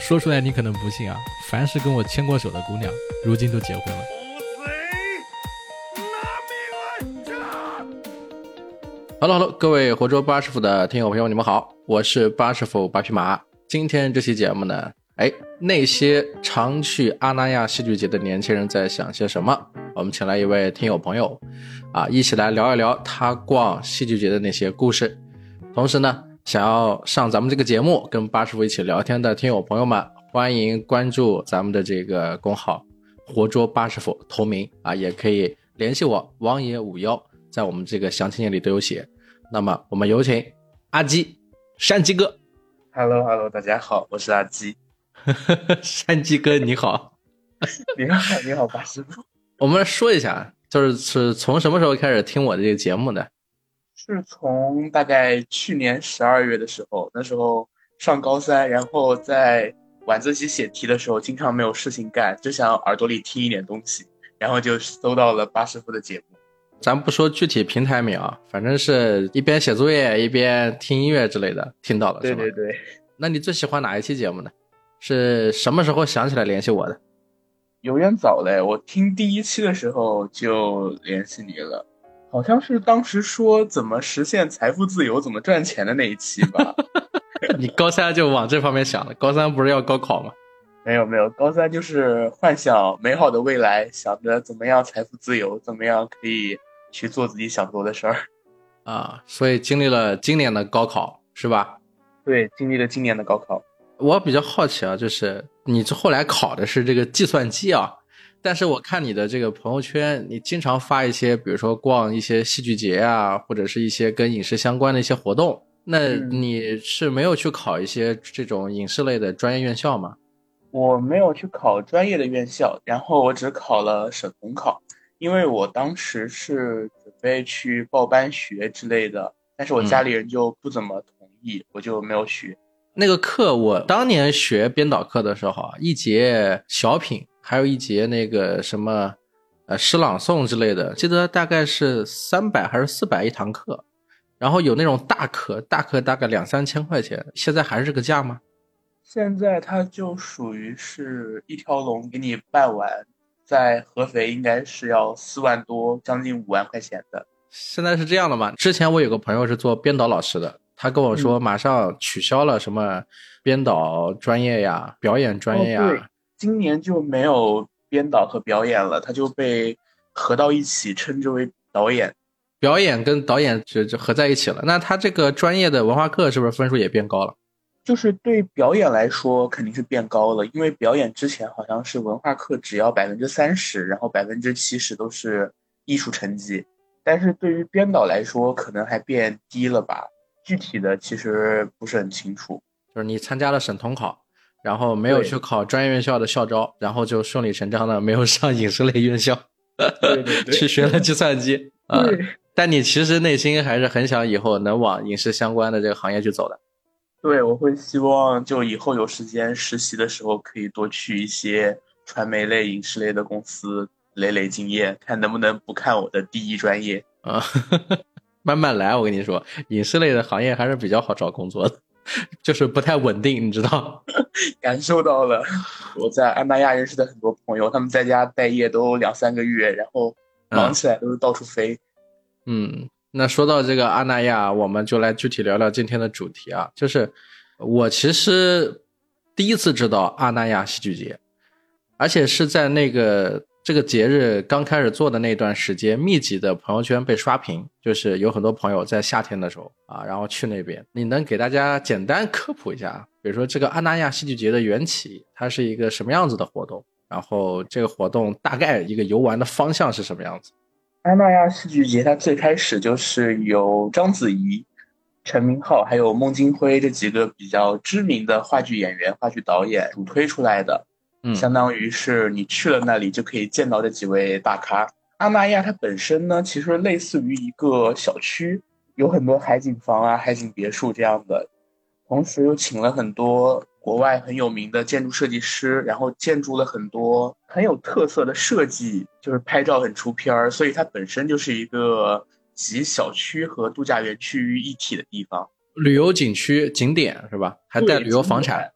说出来你可能不信啊，凡是跟我牵过手的姑娘，如今都结婚了。Hello，Hello，各位活捉八师傅的听友朋友，你们好，我是八师傅八匹马。今天这期节目呢，哎，那些常去阿那亚戏剧节的年轻人在想些什么？我们请来一位听友朋友，啊，一起来聊一聊他逛戏剧节的那些故事。同时呢。想要上咱们这个节目跟八师傅一起聊天的听友朋友们，欢迎关注咱们的这个公号“活捉八师傅”同名啊，也可以联系我王爷五幺，在我们这个详情页里都有写。那么我们有请阿基山鸡哥。Hello Hello，大家好，我是阿基。山鸡哥你好。你好你好八师傅。我们来说一下，就是是从什么时候开始听我的这个节目的？是从大概去年十二月的时候，那时候上高三，然后在晚自习写题的时候，经常没有事情干，就想耳朵里听一点东西，然后就搜到了巴师傅的节目。咱不说具体平台名啊，反正是一边写作业一边听音乐之类的，听到了。对对对。那你最喜欢哪一期节目呢？是什么时候想起来联系我的？有点早嘞，我听第一期的时候就联系你了。好像是当时说怎么实现财富自由、怎么赚钱的那一期吧。你高三就往这方面想了？高三不是要高考吗？没有没有，高三就是幻想美好的未来，想着怎么样财富自由，怎么样可以去做自己想做的事儿。啊，所以经历了今年的高考是吧？对，经历了今年的高考。我比较好奇啊，就是你后来考的是这个计算机啊？但是我看你的这个朋友圈，你经常发一些，比如说逛一些戏剧节啊，或者是一些跟影视相关的一些活动。那你是没有去考一些这种影视类的专业院校吗？我没有去考专业的院校，然后我只考了省统考，因为我当时是准备去报班学之类的，但是我家里人就不怎么同意，我就没有学那个课。我当年学编导课的时候啊，一节小品。还有一节那个什么，呃，诗朗诵之类的，记得大概是三百还是四百一堂课，然后有那种大课，大课大概两三千块钱，现在还是这个价吗？现在它就属于是一条龙给你办完，在合肥应该是要四万多，将近五万块钱的。现在是这样的吗？之前我有个朋友是做编导老师的，他跟我说马上取消了什么编导专业呀、表演专业呀。今年就没有编导和表演了，他就被合到一起，称之为导演。表演跟导演就就合在一起了。那他这个专业的文化课是不是分数也变高了？就是对表演来说肯定是变高了，因为表演之前好像是文化课只要百分之三十，然后百分之七十都是艺术成绩。但是对于编导来说，可能还变低了吧？具体的其实不是很清楚。就是你参加了省统考。然后没有去考专业院校的校招，然后就顺理成章的没有上影视类院校，去学了计算机啊。但你其实内心还是很想以后能往影视相关的这个行业去走的。对，我会希望就以后有时间实习的时候，可以多去一些传媒类、影视类的公司累累经验，看能不能不看我的第一专业啊。慢慢来，我跟你说，影视类的行业还是比较好找工作的。就是不太稳定，你知道？感受到了。我在安那亚认识的很多朋友，他们在家待业都两三个月，然后忙起来都是到处飞。嗯，那说到这个阿那亚，我们就来具体聊聊今天的主题啊。就是我其实第一次知道阿那亚戏剧节，而且是在那个。这个节日刚开始做的那段时间，密集的朋友圈被刷屏，就是有很多朋友在夏天的时候啊，然后去那边。你能给大家简单科普一下，比如说这个阿那亚戏剧节的缘起，它是一个什么样子的活动？然后这个活动大概一个游玩的方向是什么样子？阿那亚戏剧节它最开始就是由章子怡、陈明昊还有孟京辉这几个比较知名的话剧演员、话剧导演主推出来的。相当于是你去了那里就可以见到这几位大咖。阿那亚它本身呢，其实类似于一个小区，有很多海景房啊、海景别墅这样的，同时又请了很多国外很有名的建筑设计师，然后建筑了很多很有特色的设计，就是拍照很出片儿。所以它本身就是一个集小区和度假园区于一体的地方，旅游景区景点是吧？还带旅游房产。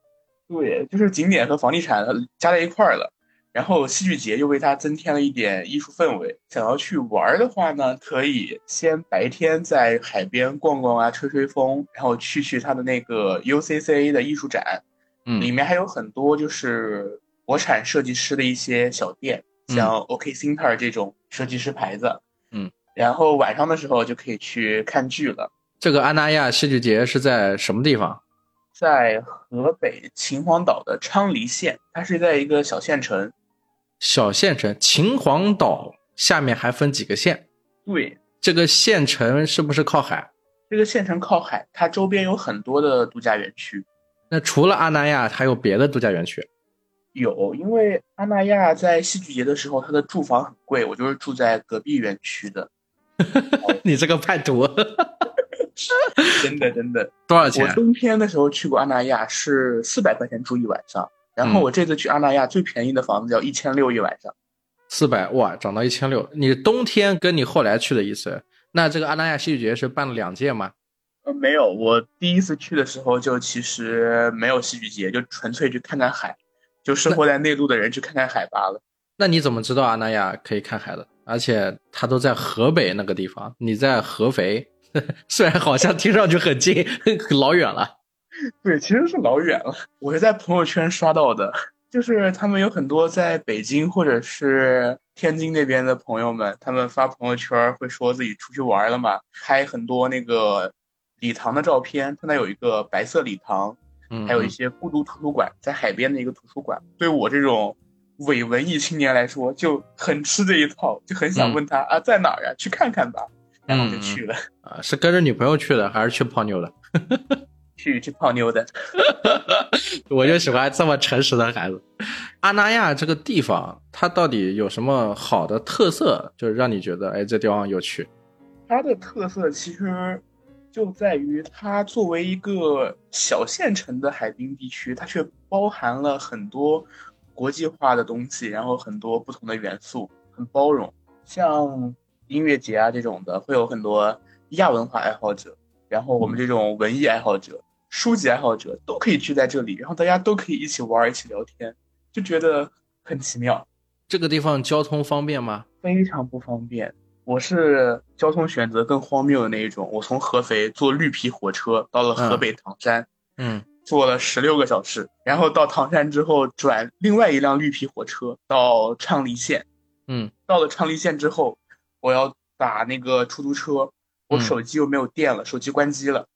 对，就是景点和房地产加在一块儿了。然后戏剧节又为它增添了一点艺术氛围。想要去玩的话呢，可以先白天在海边逛逛啊，吹吹风，然后去去它的那个 UCCA 的艺术展，嗯，里面还有很多就是国产设计师的一些小店，像 OK Center 这种设计师牌子，嗯。然后晚上的时候就可以去看剧了。这个安那亚戏剧节是在什么地方？在河北秦皇岛的昌黎县，它是在一个小县城。小县城，秦皇岛下面还分几个县？对，这个县城是不是靠海？这个县城靠海，它周边有很多的度假园区。那除了阿那亚，还有别的度假园区？有，因为阿那亚在戏剧节的时候，它的住房很贵，我就是住在隔壁园区的。你这个叛徒！真的真的，多少钱？我冬天的时候去过阿那亚，是四百块钱住一晚上。然后我这次去阿那亚最便宜的房子要一千六一晚上，四百哇，涨到一千六。你冬天跟你后来去的一次？那这个阿那亚戏剧节是办了两届吗？呃，没有，我第一次去的时候就其实没有戏剧节，就纯粹去看看海，就生活在内陆的人去看看海罢了。那你怎么知道阿那亚可以看海的？而且它都在河北那个地方，你在合肥，虽然好像听上去很近，老远了。对，其实是老远了。我是在朋友圈刷到的，就是他们有很多在北京或者是天津那边的朋友们，他们发朋友圈会说自己出去玩了嘛，拍很多那个礼堂的照片。他那有一个白色礼堂，还有一些孤独图书馆，在海边的一个图书馆。对我这种伪文艺青年来说，就很吃这一套，就很想问他啊，在哪儿呀？去看看吧。然后就去了。啊，是跟着女朋友去的，还是去泡妞的？去去泡妞的，我就喜欢这么诚实的孩子。阿那亚这个地方，它到底有什么好的特色，就是让你觉得，哎，这地方有趣？它的特色其实就在于，它作为一个小县城的海滨地区，它却包含了很多国际化的东西，然后很多不同的元素，很包容。像音乐节啊这种的，会有很多亚文化爱好者，然后我们这种文艺爱好者。书籍爱好者都可以聚在这里，然后大家都可以一起玩，一起聊天，就觉得很奇妙。这个地方交通方便吗？非常不方便。我是交通选择更荒谬的那一种。我从合肥坐绿皮火车到了河北唐山，嗯，坐了十六个小时，然后到唐山之后转另外一辆绿皮火车到昌黎县，嗯，到了昌黎县之后，我要打那个出租车，我手机又没有电了，手机关机了。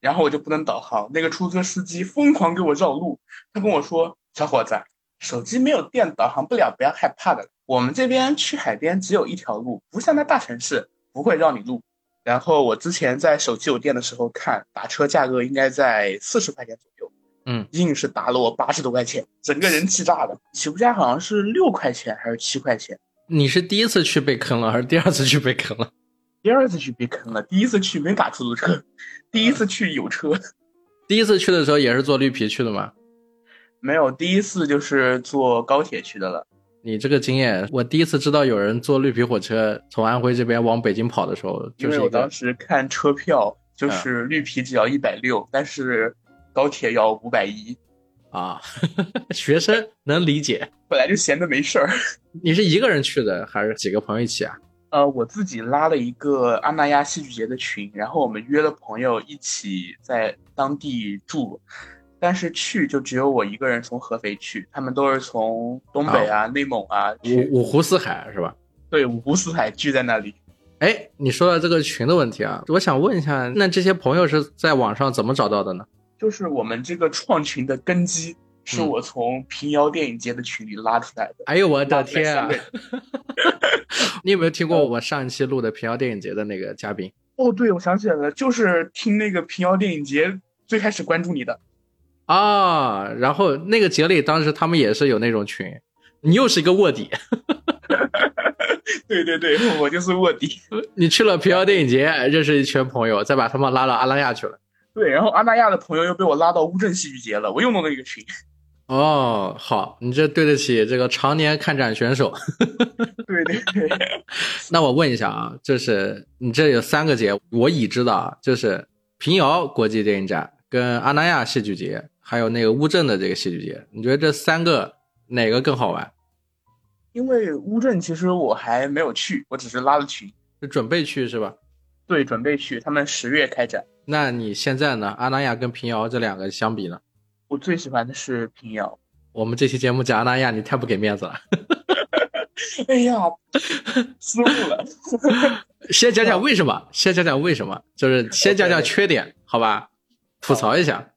然后我就不能导航，那个出租车司机疯狂给我绕路。他跟我说：“小伙子，手机没有电，导航不了，不要害怕的。我们这边去海边只有一条路，不像那大城市，不会绕你路。”然后我之前在手机有电的时候看打车价格应该在四十块钱左右，嗯，硬是打了我八十多块钱，整个人气炸了。起步价好像是六块钱还是七块钱？你是第一次去被坑了，还是第二次去被坑了？第二次去被坑了，第一次去没打出租车，第一次去有车。第一次去的时候也是坐绿皮去的吗？没有，第一次就是坐高铁去的了。你这个经验，我第一次知道有人坐绿皮火车从安徽这边往北京跑的时候，就是我当时看车票，就是绿皮只要一百六，但是高铁要五百一。啊，学生能理解，本来就闲着没事儿。你是一个人去的，还是几个朋友一起啊？呃，我自己拉了一个阿那亚戏剧节的群，然后我们约了朋友一起在当地住，但是去就只有我一个人从合肥去，他们都是从东北啊、内蒙啊，五五湖四海是吧？对，五湖四海聚在那里。哎，你说到这个群的问题啊，我想问一下，那这些朋友是在网上怎么找到的呢？就是我们这个创群的根基。是我从平遥电影节的群里拉出来的。哎呦我的天啊！你有没有听过我上一期录的平遥电影节的那个嘉宾？哦，对，我想起来了，就是听那个平遥电影节最开始关注你的啊。然后那个节里当时他们也是有那种群，你又是一个卧底。对对对，我就是卧底。你去了平遥电影节，认识一群朋友，再把他们拉到阿拉亚去了。对，然后阿那亚的朋友又被我拉到乌镇戏剧节了，我又弄了一个群。哦，好，你这对得起这个常年看展选手。对 对对。那我问一下啊，就是你这有三个节，我已知的啊，就是平遥国际电影展、跟阿那亚戏剧节还有那个乌镇的这个戏剧节，你觉得这三个哪个更好玩？因为乌镇其实我还没有去，我只是拉了群，就准备去是吧？对，准备去。他们十月开展。那你现在呢？阿那亚跟平遥这两个相比呢？我最喜欢的是平遥。我们这期节目讲阿那亚，你太不给面子了。哎呀，失误了。先讲讲为什么？先讲讲为什么？就是先讲讲缺点，好吧？吐槽一下。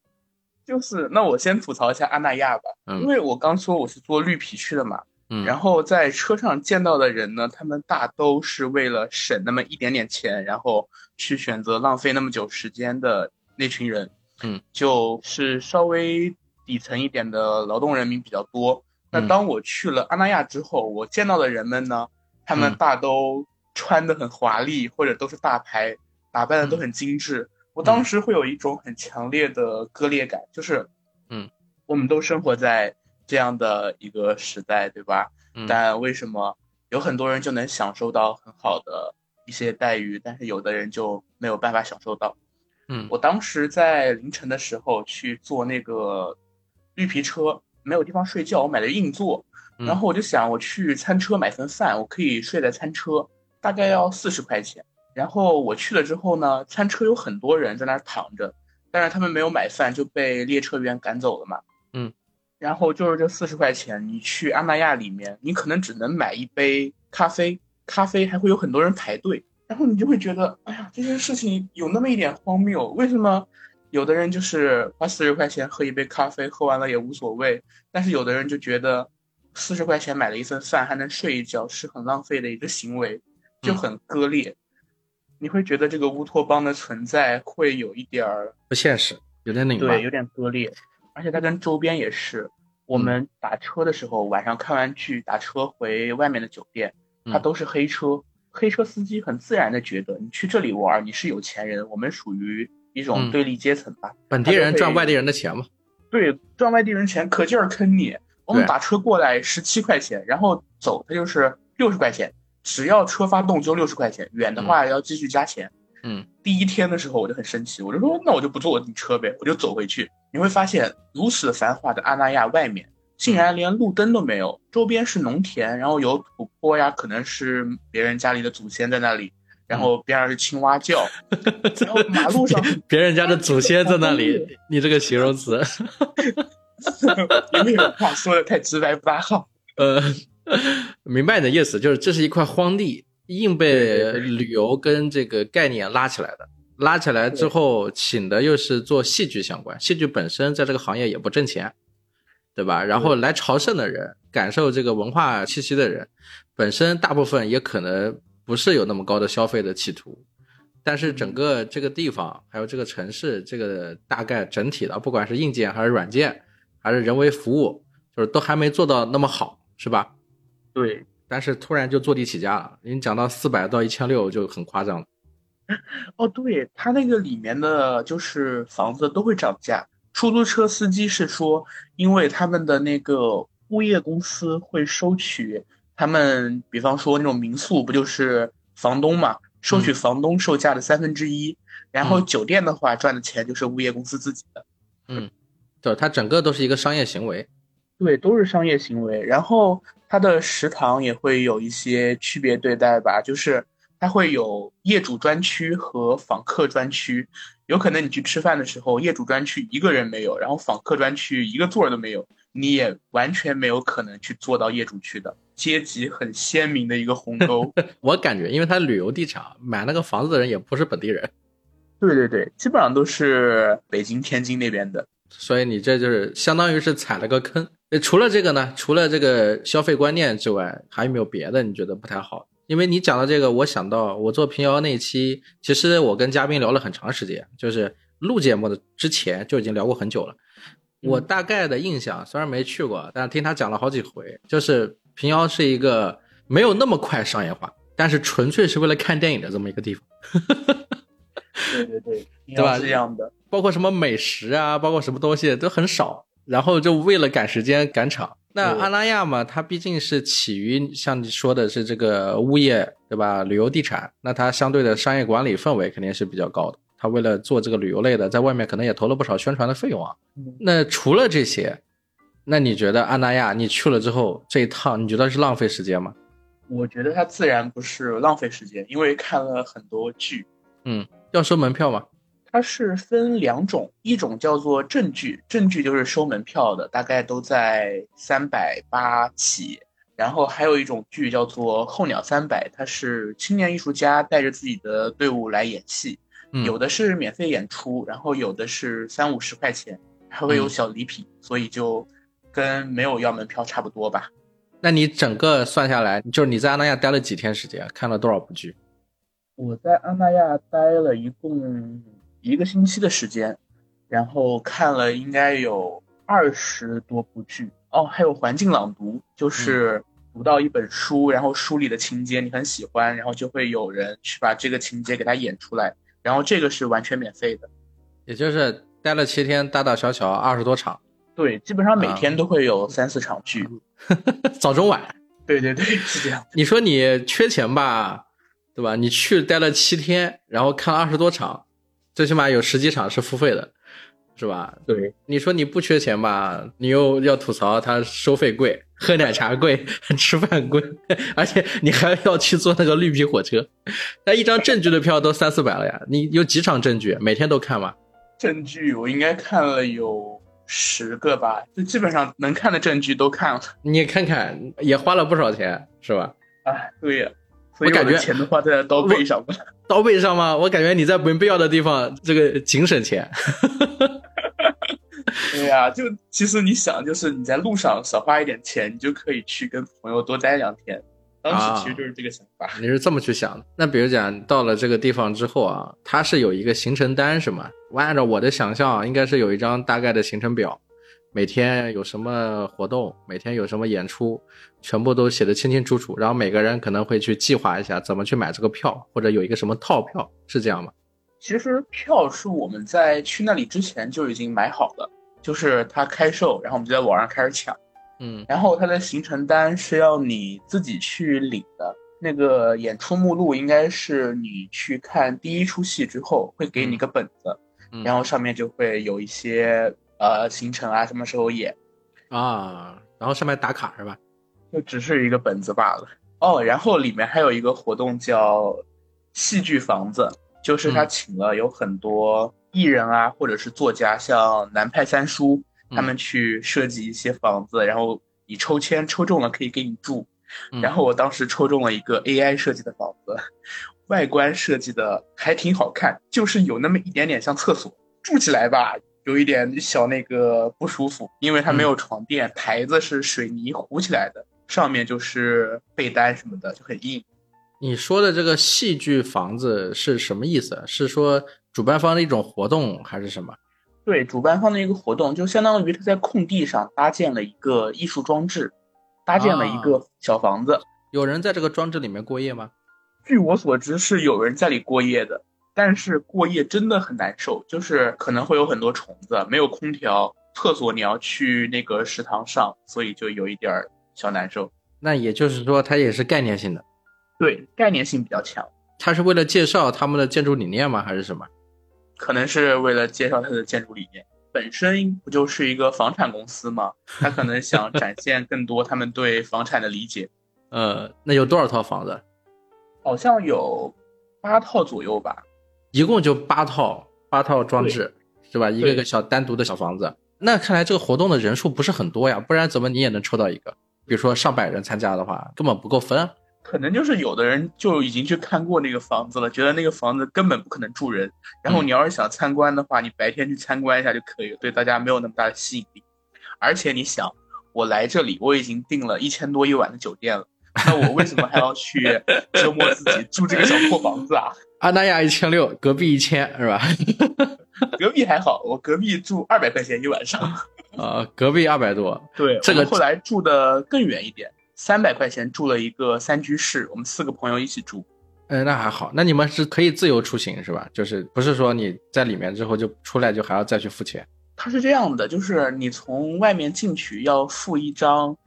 就是那我先吐槽一下阿那亚吧，因为我刚说我是做绿皮去的嘛。嗯。然后在车上见到的人呢，他们大都是为了省那么一点点钱，然后去选择浪费那么久时间的那群人。嗯。就是稍微底层一点的劳动人民比较多。那当我去了阿那亚之后，我见到的人们呢，他们大都穿的很华丽，或者都是大牌，打扮的都很精致。我当时会有一种很强烈的割裂感，就是，嗯，我们都生活在这样的一个时代，对吧？但为什么有很多人就能享受到很好的一些待遇，但是有的人就没有办法享受到？嗯，我当时在凌晨的时候去坐那个绿皮车。没有地方睡觉，我买了硬座，然后我就想，我去餐车买份饭，我可以睡在餐车，大概要四十块钱。然后我去了之后呢，餐车有很多人在那儿躺着，但是他们没有买饭，就被列车员赶走了嘛。嗯，然后就是这四十块钱，你去阿那亚里面，你可能只能买一杯咖啡，咖啡还会有很多人排队，然后你就会觉得，哎呀，这件事情有那么一点荒谬，为什么？有的人就是花四十块钱喝一杯咖啡，喝完了也无所谓。但是有的人就觉得，四十块钱买了一份饭还能睡一觉，是很浪费的一个行为，就很割裂。你会觉得这个乌托邦的存在会有一点儿不现实，有点拧巴，对，有点割裂。而且它跟周边也是，我们打车的时候，晚上看完剧打车回外面的酒店，它都是黑车，黑车司机很自然的觉得你去这里玩，你是有钱人，我们属于。一种对立阶层吧，本地人赚外地人的钱嘛，对，赚外地人钱，可劲儿坑你。我们打车过来十七块钱，然后走它就是六十块钱，只要车发动就六十块钱，远的话要继续加钱。嗯，第一天的时候我就很生气，我就说那我就不坐你车呗，我就走回去。你会发现如此繁华的阿那亚外面，竟然连路灯都没有，周边是农田，然后有土坡呀，可能是别人家里的祖先在那里。然后边上是青蛙叫，然后马路上别人家的祖先在那里，你这个形容词，有没有话说的太直白不大好？呃，明白你的意思，就是这是一块荒地，硬被旅游跟这个概念拉起来的。拉起来之后，请的又是做戏剧相关，戏剧本身在这个行业也不挣钱，对吧？然后来朝圣的人，感受这个文化气息的人，本身大部分也可能。不是有那么高的消费的企图，但是整个这个地方还有这个城市，这个大概整体的，不管是硬件还是软件，还是人为服务，就是都还没做到那么好，是吧？对。但是突然就坐地起价了，你讲到四百到一千六就很夸张了。哦，对，它那个里面的就是房子都会涨价。出租车司机是说，因为他们的那个物业公司会收取。他们比方说那种民宿，不就是房东嘛，收取房东售价的三分之一，然后酒店的话赚的钱就是物业公司自己的。嗯，对，它整个都是一个商业行为。对，都是商业行为。然后它的食堂也会有一些区别对待吧，就是它会有业主专区和访客专区。有可能你去吃饭的时候，业主专区一个人没有，然后访客专区一个座都没有，你也完全没有可能去坐到业主区的。阶级很鲜明的一个鸿沟，我感觉，因为他旅游地产买那个房子的人也不是本地人，对对对，基本上都是北京、天津那边的，所以你这就是相当于是踩了个坑。除了这个呢，除了这个消费观念之外，还有没有别的你觉得不太好？因为你讲到这个，我想到我做平遥那期，其实我跟嘉宾聊了很长时间，就是录节目的之前就已经聊过很久了。我大概的印象虽然没去过，但是听他讲了好几回，就是。平遥是一个没有那么快商业化，但是纯粹是为了看电影的这么一个地方。对对对，对吧？是这样的，包括什么美食啊，包括什么东西都很少，然后就为了赶时间赶场。那阿那亚嘛，它毕竟是起于像你说的是这个物业，对吧？旅游地产，那它相对的商业管理氛围肯定是比较高的。它为了做这个旅游类的，在外面可能也投了不少宣传的费用啊。那除了这些，那你觉得阿那亚你去了之后这一趟，你觉得是浪费时间吗？我觉得它自然不是浪费时间，因为看了很多剧。嗯，要收门票吗？它是分两种，一种叫做正剧，正剧就是收门票的，大概都在三百八起。然后还有一种剧叫做候鸟三百，它是青年艺术家带着自己的队伍来演戏，有的是免费演出，然后有的是三五十块钱，还会有小礼品，所以就跟没有要门票差不多吧。那你整个算下来，就是你在阿那亚待了几天时间，看了多少部剧？我在阿那亚待了一共。一个星期的时间，然后看了应该有二十多部剧哦，还有环境朗读，就是读到一本书，然后书里的情节你很喜欢，然后就会有人去把这个情节给它演出来，然后这个是完全免费的，也就是待了七天，大大小小二十多场，对，基本上每天都会有三四场剧，早中晚，对对对，是这样。你说你缺钱吧，对吧？你去待了七天，然后看了二十多场。最起码有十几场是付费的，是吧？对，你说你不缺钱吧，你又要吐槽它收费贵，喝奶茶贵，吃饭贵，而且你还要去坐那个绿皮火车，那一张证据的票都三四百了呀！你有几场证据？每天都看吗？证据我应该看了有十个吧，就基本上能看的证据都看了。你看看，也花了不少钱，是吧？哎，对呀。我感觉钱都花在刀背上了，刀背上吗？我感觉你在没必要的地方，这个仅省钱。对呀，就其实你想，就是你在路上少花一点钱，你就可以去跟朋友多待两天。当时其实就是这个想法。你是这么去想的？那比如讲到了这个地方之后啊，它是有一个行程单是吗？我按照我的想象，应该是有一张大概的行程表。每天有什么活动，每天有什么演出，全部都写的清清楚楚。然后每个人可能会去计划一下怎么去买这个票，或者有一个什么套票，是这样吗？其实票是我们在去那里之前就已经买好了，就是他开售，然后我们就在网上开始抢。嗯，然后他的行程单是要你自己去领的。那个演出目录应该是你去看第一出戏之后会给你个本子，然后上面就会有一些。呃，行程啊，什么时候演啊？然后上面打卡是吧？就只是一个本子罢了。哦，然后里面还有一个活动叫戏剧房子，就是他请了有很多艺人啊，或者是作家，像南派三叔他们去设计一些房子，然后你抽签抽中了可以给你住。然后我当时抽中了一个 AI 设计的房子，外观设计的还挺好看，就是有那么一点点像厕所，住起来吧。有一点小那个不舒服，因为它没有床垫，台子是水泥糊起来的，上面就是被单什么的，就很硬。你说的这个戏剧房子是什么意思？是说主办方的一种活动还是什么？对，主办方的一个活动，就相当于他在空地上搭建了一个艺术装置，搭建了一个小房子。有人在这个装置里面过夜吗？据我所知，是有人在里过夜的。但是过夜真的很难受，就是可能会有很多虫子，没有空调，厕所你要去那个食堂上，所以就有一点小难受。那也就是说，它也是概念性的，对，概念性比较强。它是为了介绍他们的建筑理念吗？还是什么？可能是为了介绍它的建筑理念。本身不就是一个房产公司吗？他可能想展现更多他们对房产的理解。呃，那有多少套房子？好像有八套左右吧。一共就八套，八套装置，是吧？一个个小单独的小房子。那看来这个活动的人数不是很多呀，不然怎么你也能抽到一个？比如说上百人参加的话，根本不够分。可能就是有的人就已经去看过那个房子了，觉得那个房子根本不可能住人。然后你要是想参观的话，你白天去参观一下就可以了，对大家没有那么大的吸引力。而且你想，我来这里，我已经订了一千多一晚的酒店了。那我为什么还要去折磨自己住这个小破房子啊？阿那亚一千六，隔壁一千是吧？隔壁还好，我隔壁住二百块钱一晚上。啊，隔壁二百多。对，这个后来住的更远一点，三百块钱住了一个三居室，我们四个朋友一起住。嗯，那还好。那你们是可以自由出行是吧？就是不是说你在里面之后就出来就还要再去付钱？它是这样的，就是你从外面进去要付一张。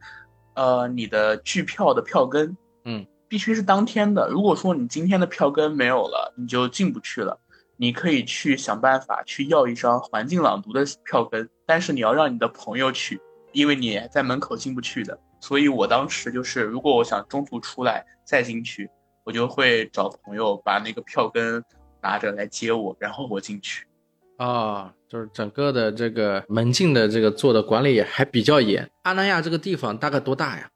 呃，你的剧票的票根，嗯，必须是当天的。如果说你今天的票根没有了，你就进不去了。你可以去想办法去要一张环境朗读的票根，但是你要让你的朋友去，因为你在门口进不去的。所以我当时就是，如果我想中途出来再进去，我就会找朋友把那个票根拿着来接我，然后我进去。啊，就是整个的这个门禁的这个做的管理还比较严。阿那亚这个地方大概多大呀？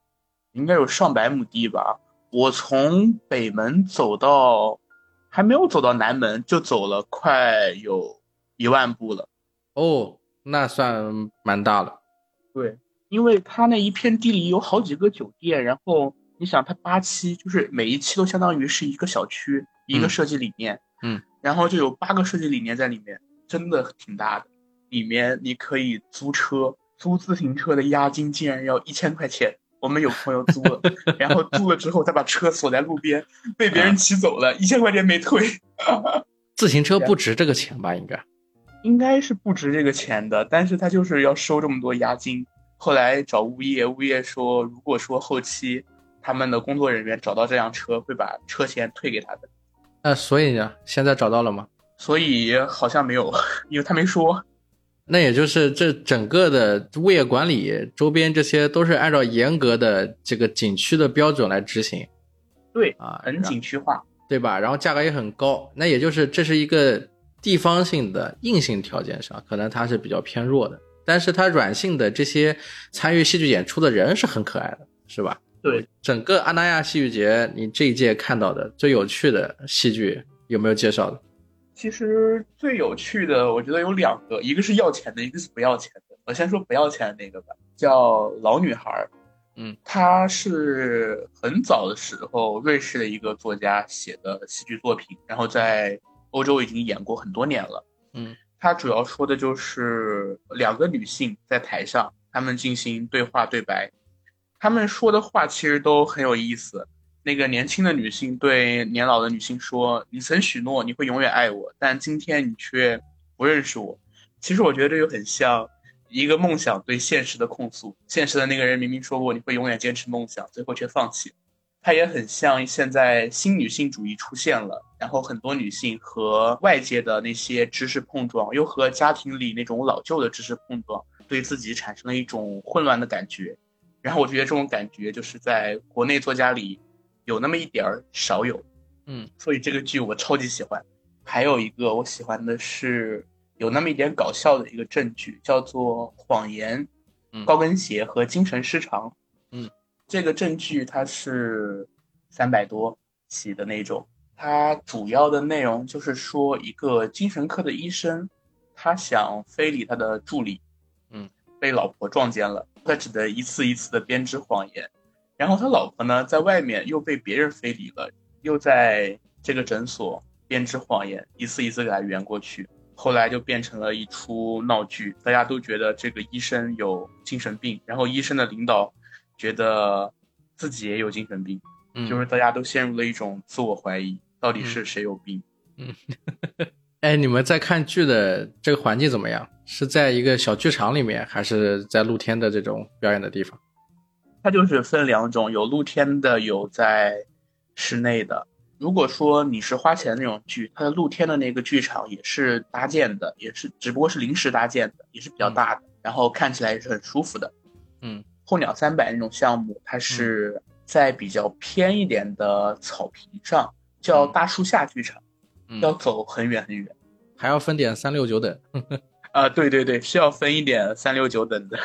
应该有上百亩地吧。我从北门走到，还没有走到南门，就走了快有一万步了。哦，那算蛮大了。对，因为它那一片地里有好几个酒店，然后你想，它八期就是每一期都相当于是一个小区，一个设计理念。嗯，然后就有八个设计理念在里面。真的挺大的，里面你可以租车，租自行车的押金竟然要一千块钱。我们有朋友租了，然后租了之后，他把车锁在路边，被别人骑走了，一千块钱没退。自行车不值这个钱吧？应该，应该是不值这个钱的，但是他就是要收这么多押金。后来找物业，物业说，如果说后期他们的工作人员找到这辆车，会把车钱退给他的。那所以呢？现在找到了吗？所以好像没有，因为他没说。那也就是这整个的物业管理周边这些都是按照严格的这个景区的标准来执行。对啊，很景区化，对吧？然后价格也很高。那也就是这是一个地方性的硬性条件上，可能它是比较偏弱的。但是它软性的这些参与戏剧演出的人是很可爱的，是吧？对，整个阿那亚戏剧节，你这一届看到的最有趣的戏剧有没有介绍的？其实最有趣的，我觉得有两个，一个是要钱的，一个是不要钱的。我先说不要钱的那个吧，叫《老女孩》。嗯，她是很早的时候瑞士的一个作家写的戏剧作品，然后在欧洲已经演过很多年了。嗯，它主要说的就是两个女性在台上，她们进行对话对白，她们说的话其实都很有意思。那个年轻的女性对年老的女性说：“你曾许诺你会永远爱我，但今天你却不认识我。”其实我觉得这就很像一个梦想对现实的控诉。现实的那个人明明说过你会永远坚持梦想，最后却放弃。它也很像现在新女性主义出现了，然后很多女性和外界的那些知识碰撞，又和家庭里那种老旧的知识碰撞，对自己产生了一种混乱的感觉。然后我觉得这种感觉就是在国内作家里。有那么一点儿少有，嗯，所以这个剧我超级喜欢。还有一个我喜欢的是有那么一点搞笑的一个证据，叫做《谎言》、高跟鞋和精神失常。嗯，这个证据它是三百多起的那种，它主要的内容就是说一个精神科的医生，他想非礼他的助理，嗯，被老婆撞见了，他只得一次一次的编织谎言。然后他老婆呢，在外面又被别人非礼了，又在这个诊所编织谎言，一次一次给他圆过去。后来就变成了一出闹剧，大家都觉得这个医生有精神病，然后医生的领导觉得自己也有精神病，就是大家都陷入了一种自我怀疑，到底是谁有病？嗯，哎，你们在看剧的这个环境怎么样？是在一个小剧场里面，还是在露天的这种表演的地方？它就是分两种，有露天的，有在室内的。如果说你是花钱的那种剧，它的露天的那个剧场也是搭建的，也是只不过是临时搭建的，也是比较大的，然后看起来也是很舒服的。嗯，候鸟三百那种项目，它是在比较偏一点的草坪上，叫大树下剧场，要走很远很远，还要分点三六九等。啊，对对对，是要分一点三六九等的。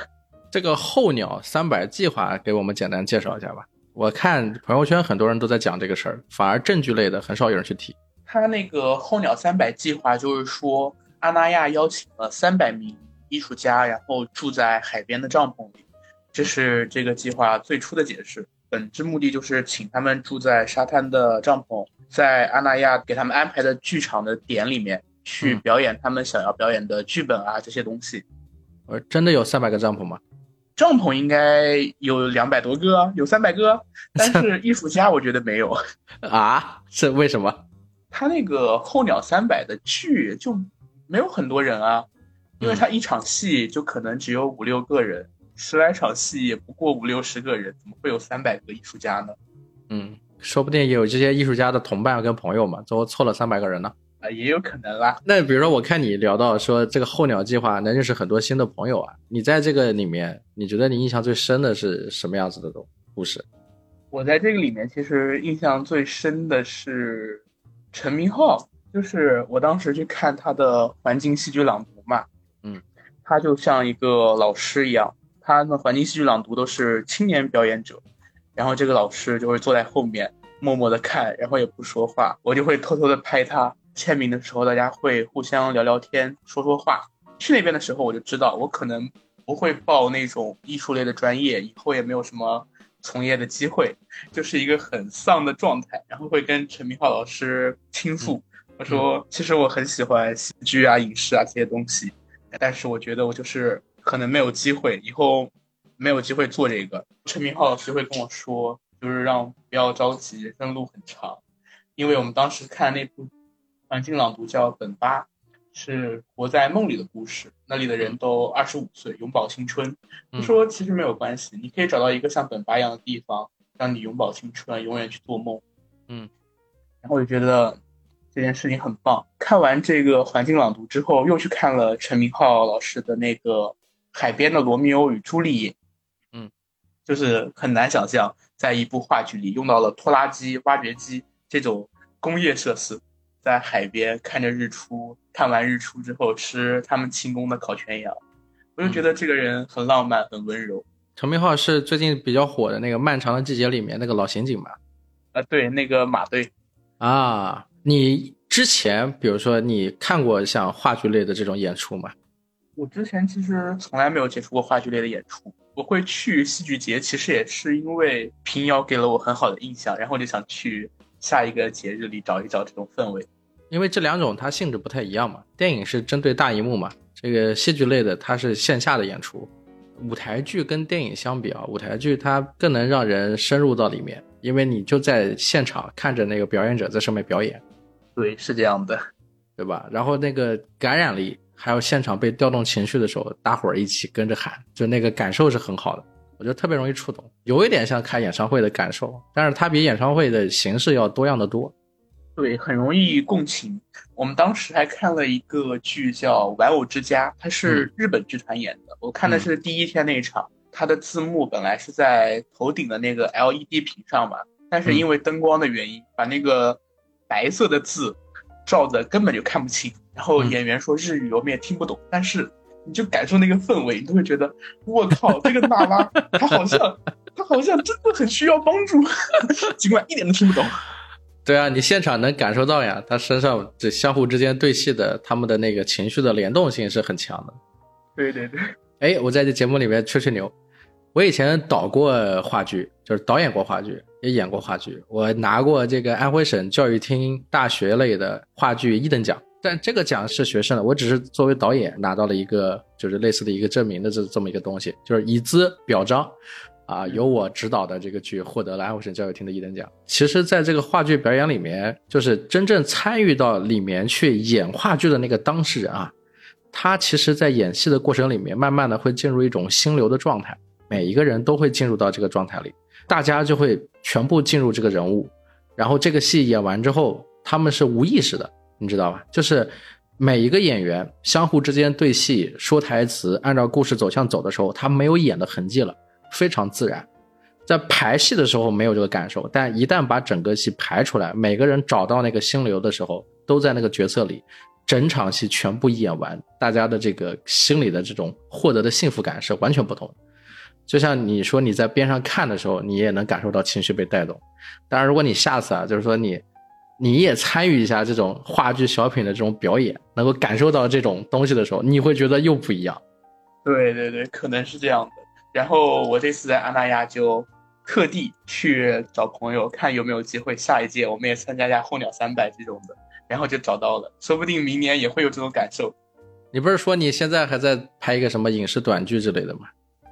这个候鸟三百计划给我们简单介绍一下吧。我看朋友圈很多人都在讲这个事儿，反而证据类的很少有人去提。他那个候鸟三百计划就是说，阿那亚邀请了三百名艺术家，然后住在海边的帐篷里。这是这个计划最初的解释。本质目的就是请他们住在沙滩的帐篷，在阿那亚给他们安排的剧场的点里面去表演他们想要表演的剧本啊这些东西。呃，真的有三百个帐篷吗？帐篷应该有两百多个，有三百个，但是艺术家我觉得没有 啊，是为什么？他那个候鸟三百的剧就没有很多人啊，因为他一场戏就可能只有五六个人，十来场戏也不过五六十个人，怎么会有三百个艺术家呢？嗯，说不定也有这些艺术家的同伴跟朋友嘛，最后凑了三百个人呢。啊，也有可能啦。那比如说，我看你聊到说这个候鸟计划能认识很多新的朋友啊，你在这个里面，你觉得你印象最深的是什么样子的东故事？我在这个里面其实印象最深的是陈明昊，就是我当时去看他的环境戏剧朗读嘛，嗯，他就像一个老师一样，他的环境戏剧朗读都是青年表演者，然后这个老师就会坐在后面默默的看，然后也不说话，我就会偷偷的拍他。签名的时候，大家会互相聊聊天，说说话。去那边的时候，我就知道我可能不会报那种艺术类的专业，以后也没有什么从业的机会，就是一个很丧的状态。然后会跟陈明浩老师倾诉，我说其实我很喜欢戏剧啊、影视啊这些东西，但是我觉得我就是可能没有机会，以后没有机会做这个。陈明浩老师会跟我说，就是让不要着急，人生路很长，因为我们当时看那部。环境朗读叫本巴，是活在梦里的故事。那里的人都二十五岁，永葆青春。他说其实没有关系，你可以找到一个像本巴一样的地方，让你永葆青春，永远去做梦。嗯，然后我就觉得这件事情很棒。看完这个环境朗读之后，又去看了陈明昊老师的那个海边的罗密欧与朱丽叶。嗯，就是很难想象，在一部话剧里用到了拖拉机、挖掘机这种工业设施。在海边看着日出，看完日出之后吃他们庆功的烤全羊，我就觉得这个人很浪漫，很温柔。陈明浩是最近比较火的那个《漫长的季节》里面那个老刑警吧？啊，对，那个马队。啊，你之前比如说你看过像话剧类的这种演出吗？我之前其实从来没有接触过话剧类的演出。我会去戏剧节，其实也是因为平遥给了我很好的印象，然后我就想去。下一个节日里找一找这种氛围，因为这两种它性质不太一样嘛。电影是针对大荧幕嘛，这个戏剧类的它是线下的演出。舞台剧跟电影相比啊，舞台剧它更能让人深入到里面，因为你就在现场看着那个表演者在上面表演。对，是这样的，对吧？然后那个感染力，还有现场被调动情绪的时候，大伙儿一起跟着喊，就那个感受是很好的。我觉得特别容易触动，有一点像开演唱会的感受，但是它比演唱会的形式要多样的多。对，很容易共情。我们当时还看了一个剧叫《玩偶之家》，它是日本剧团演的。我看的是第一天那一场，它的字幕本来是在头顶的那个 LED 屏上嘛，但是因为灯光的原因，把那个白色的字照的根本就看不清。然后演员说日语我们也听不懂，但是。你就感受那个氛围，你就会觉得，我靠，这个娜拉，她好像，她好像真的很需要帮助，尽管一点都听不懂。对啊，你现场能感受到呀，他身上这相互之间对戏的，他们的那个情绪的联动性是很强的。对对对。哎，我在这节目里面吹吹牛，我以前导过话剧，就是导演过话剧，也演过话剧，我拿过这个安徽省教育厅大学类的话剧一等奖。但这个奖是学生的，我只是作为导演拿到了一个就是类似的一个证明的这这么一个东西，就是以资表彰，啊，由我指导的这个剧获得了安徽省教育厅的一等奖。其实，在这个话剧表演里面，就是真正参与到里面去演话剧的那个当事人啊，他其实在演戏的过程里面，慢慢的会进入一种心流的状态，每一个人都会进入到这个状态里，大家就会全部进入这个人物，然后这个戏演完之后，他们是无意识的。你知道吧？就是每一个演员相互之间对戏、说台词，按照故事走向走的时候，他没有演的痕迹了，非常自然。在排戏的时候没有这个感受，但一旦把整个戏排出来，每个人找到那个心流的时候，都在那个角色里，整场戏全部演完，大家的这个心里的这种获得的幸福感是完全不同。就像你说你在边上看的时候，你也能感受到情绪被带动。当然，如果你下次啊，就是说你。你也参与一下这种话剧小品的这种表演，能够感受到这种东西的时候，你会觉得又不一样。对对对，可能是这样的。然后我这次在阿那亚就特地去找朋友，看有没有机会下一届我们也参加一下候鸟三百这种的，然后就找到了，说不定明年也会有这种感受。你不是说你现在还在拍一个什么影视短剧之类的吗？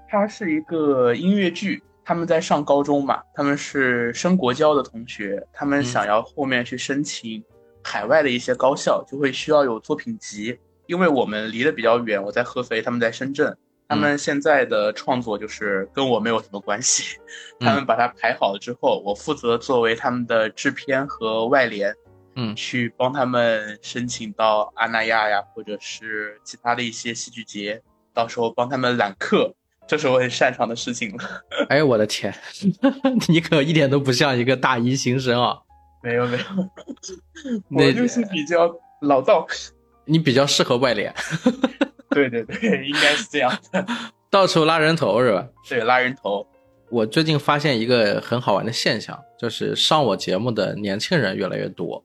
它是一个音乐剧。他们在上高中嘛，他们是升国交的同学，他们想要后面去申请海外的一些高校，就会需要有作品集。因为我们离得比较远，我在合肥，他们在深圳，他们现在的创作就是跟我没有什么关系。他们把它排好了之后，我负责作为他们的制片和外联，嗯，去帮他们申请到阿那亚呀，或者是其他的一些戏剧节，到时候帮他们揽客，这是我很擅长的事情了。哎，我的天，你可一点都不像一个大一新生啊！没有没有，我就是比较老道。你比较适合外联。对 对对，应该是这样的。到处拉人头是吧？对，拉人头。我最近发现一个很好玩的现象，就是上我节目的年轻人越来越多，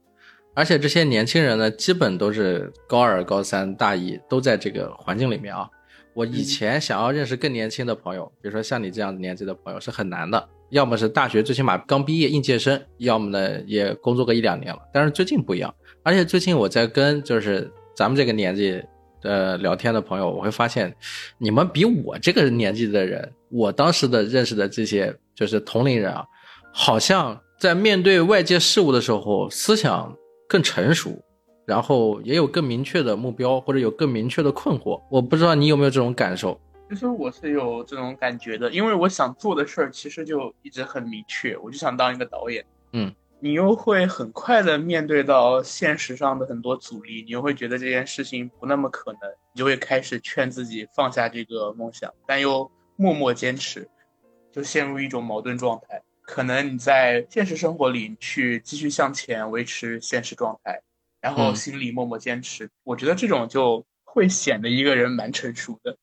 而且这些年轻人呢，基本都是高二、高三、大一都在这个环境里面啊。我以前想要认识更年轻的朋友，比如说像你这样年纪的朋友是很难的，要么是大学最起码刚毕业应届生，要么呢也工作个一两年了。但是最近不一样，而且最近我在跟就是咱们这个年纪。呃，聊天的朋友，我会发现，你们比我这个年纪的人，我当时的认识的这些就是同龄人啊，好像在面对外界事物的时候，思想更成熟，然后也有更明确的目标，或者有更明确的困惑。我不知道你有没有这种感受？其实我是有这种感觉的，因为我想做的事儿其实就一直很明确，我就想当一个导演。嗯。你又会很快的面对到现实上的很多阻力，你又会觉得这件事情不那么可能，你就会开始劝自己放下这个梦想，但又默默坚持，就陷入一种矛盾状态。可能你在现实生活里去继续向前维持现实状态，然后心里默默坚持。我觉得这种就会显得一个人蛮成熟的，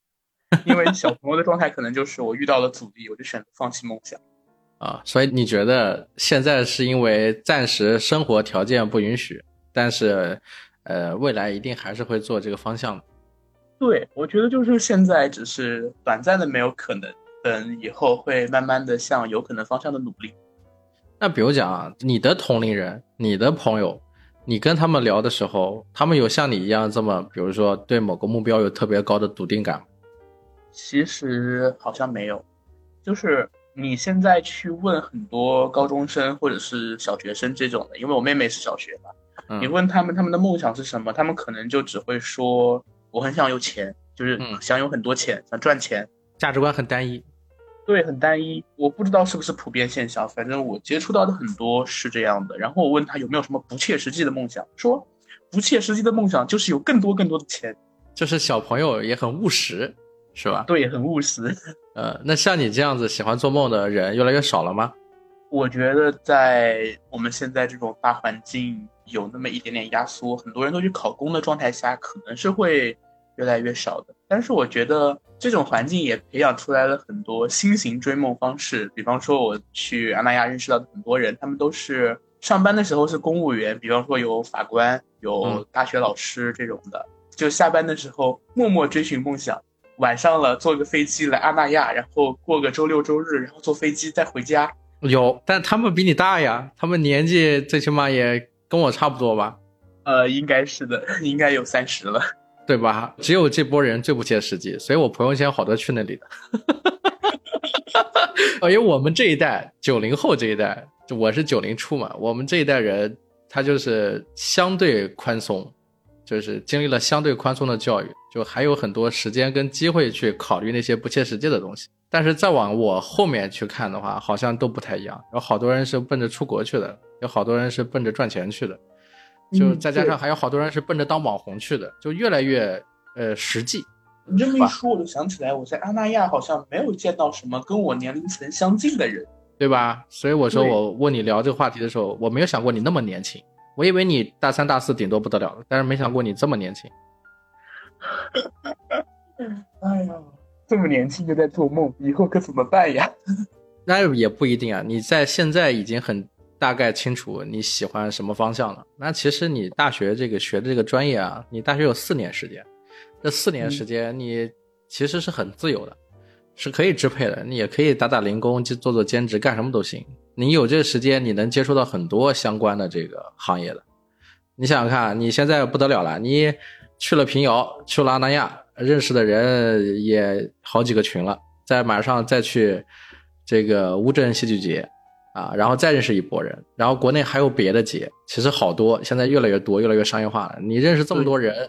因为小朋友的状态可能就是我遇到了阻力，我就选择放弃梦想。啊，所以你觉得现在是因为暂时生活条件不允许，但是，呃，未来一定还是会做这个方向的。对，我觉得就是现在只是短暂的没有可能，等以后会慢慢的向有可能方向的努力。那比如讲啊，你的同龄人、你的朋友，你跟他们聊的时候，他们有像你一样这么，比如说对某个目标有特别高的笃定感吗？其实好像没有，就是。你现在去问很多高中生或者是小学生这种的，因为我妹妹是小学嘛，你问他们他们的梦想是什么，他们可能就只会说我很想有钱，就是想有很多钱，想赚钱，价值观很单一，对，很单一。我不知道是不是普遍现象，反正我接触到的很多是这样的。然后我问他有没有什么不切实际的梦想，说不切实际的梦想就是有更多更多的钱，就是小朋友也很务实。是吧？对，很务实。呃，那像你这样子喜欢做梦的人越来越少了吗？我觉得在我们现在这种大环境有那么一点点压缩，很多人都去考公的状态下，可能是会越来越少的。但是我觉得这种环境也培养出来了很多新型追梦方式。比方说，我去阿那亚认识到的很多人，他们都是上班的时候是公务员，比方说有法官、有大学老师这种的，就下班的时候默默追寻梦想。晚上了，坐个飞机来阿那亚，然后过个周六周日，然后坐飞机再回家。有，但他们比你大呀，他们年纪最起码也跟我差不多吧？呃，应该是的，应该有三十了，对吧？只有这波人最不切实际，所以我朋友圈好多去那里的。因为我们这一代九零后这一代，我是九零初嘛，我们这一代人他就是相对宽松。就是经历了相对宽松的教育，就还有很多时间跟机会去考虑那些不切实际的东西。但是再往我后面去看的话，好像都不太一样。有好多人是奔着出国去的，有好多人是奔着赚钱去的，就再加上还有好多人是奔着当网红去的，就越来越呃实际。你这么一说，我就想起来，我在阿那亚好像没有见到什么跟我年龄层相近的人，对吧？所以我说我问你聊这个话题的时候，我没有想过你那么年轻。我以为你大三大四顶多不得了了，但是没想过你这么年轻。哎呀，这么年轻就在做梦，以后可怎么办呀？那也不一定啊，你在现在已经很大概清楚你喜欢什么方向了。那其实你大学这个学的这个专业啊，你大学有四年时间，这四年时间你其实是很自由的，是可以支配的。你也可以打打零工，去做做兼职，干什么都行。你有这个时间，你能接触到很多相关的这个行业的。你想想看，你现在不得了了，你去了平遥，去了阿那亚，认识的人也好几个群了。再马上再去这个乌镇戏剧节啊，然后再认识一波人，然后国内还有别的节，其实好多，现在越来越多，越来越商业化了。你认识这么多人，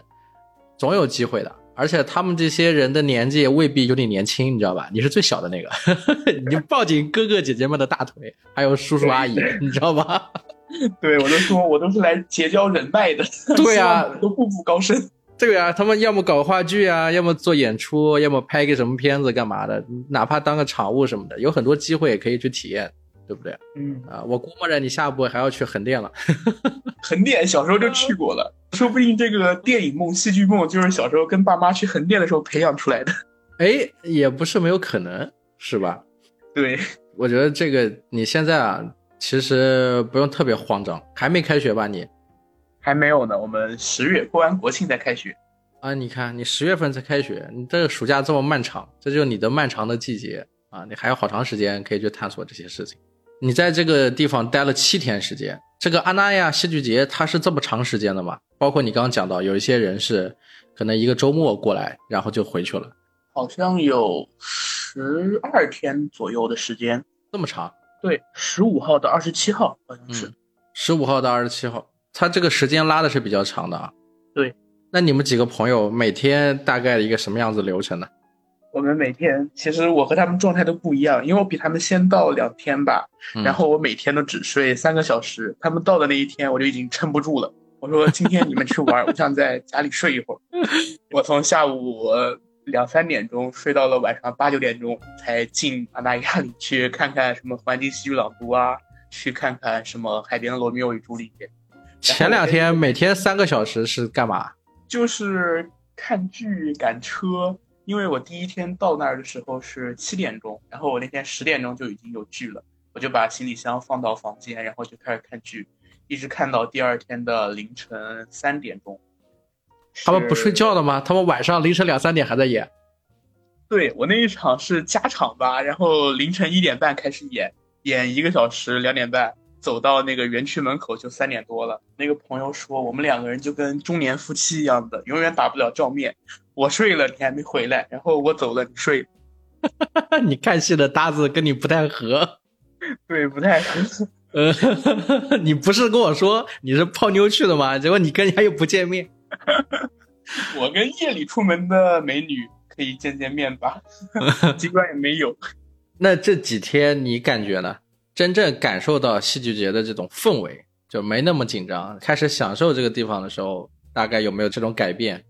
总有机会的。而且他们这些人的年纪未必有你年轻，你知道吧？你是最小的那个，你抱紧哥哥姐姐们的大腿，还有叔叔阿姨，你知道吧？对我都说我都是来结交人脉的。对呀，都步步高升。对呀，他们要么搞话剧啊，要么做演出，要么拍个什么片子干嘛的，哪怕当个场务什么的，有很多机会也可以去体验，对不对？嗯啊，我估摸着你下一步还要去横店了。横店小时候就去过了，说不定这个电影梦、戏剧梦就是小时候跟爸妈去横店的时候培养出来的。哎，也不是没有可能，是吧？对，我觉得这个你现在啊，其实不用特别慌张，还没开学吧？你还没有呢，我们十月过完国庆再开学。啊，你看你十月份才开学，你这个暑假这么漫长，这就是你的漫长的季节啊，你还有好长时间可以去探索这些事情。你在这个地方待了七天时间，这个阿那亚戏剧节它是这么长时间的吗？包括你刚刚讲到，有一些人是可能一个周末过来，然后就回去了。好像有十二天左右的时间，这么长？对，十五号到二十七号好像是。十五号到二十七号，他这个时间拉的是比较长的啊。对，那你们几个朋友每天大概一个什么样子流程呢？我们每天其实我和他们状态都不一样，因为我比他们先到两天吧，然后我每天都只睡三个小时。他们到的那一天我就已经撑不住了，我说今天你们去玩，我想在家里睡一会儿。我从下午两三点钟睡到了晚上八九点钟，才进阿那亚里去看看什么环境戏剧朗读啊，去看看什么海边的罗密欧与朱丽叶。前两天每天三个小时是干嘛？就是看剧、赶车。因为我第一天到那儿的时候是七点钟，然后我那天十点钟就已经有剧了，我就把行李箱放到房间，然后就开始看剧，一直看到第二天的凌晨三点钟。他们不睡觉的吗？他们晚上凌晨两三点还在演？对我那一场是加场吧，然后凌晨一点半开始演，演一个小时，两点半走到那个园区门口就三点多了。那个朋友说我们两个人就跟中年夫妻一样的，永远打不了照面。我睡了，你还没回来，然后我走了，你睡。你看戏的搭子跟你不太合，对，不太合。呃，你不是跟我说你是泡妞去的吗？结果你跟人家又不见面。我跟夜里出门的美女可以见见面吧，尽管也没有。那这几天你感觉呢？真正感受到戏剧节的这种氛围，就没那么紧张，开始享受这个地方的时候，大概有没有这种改变？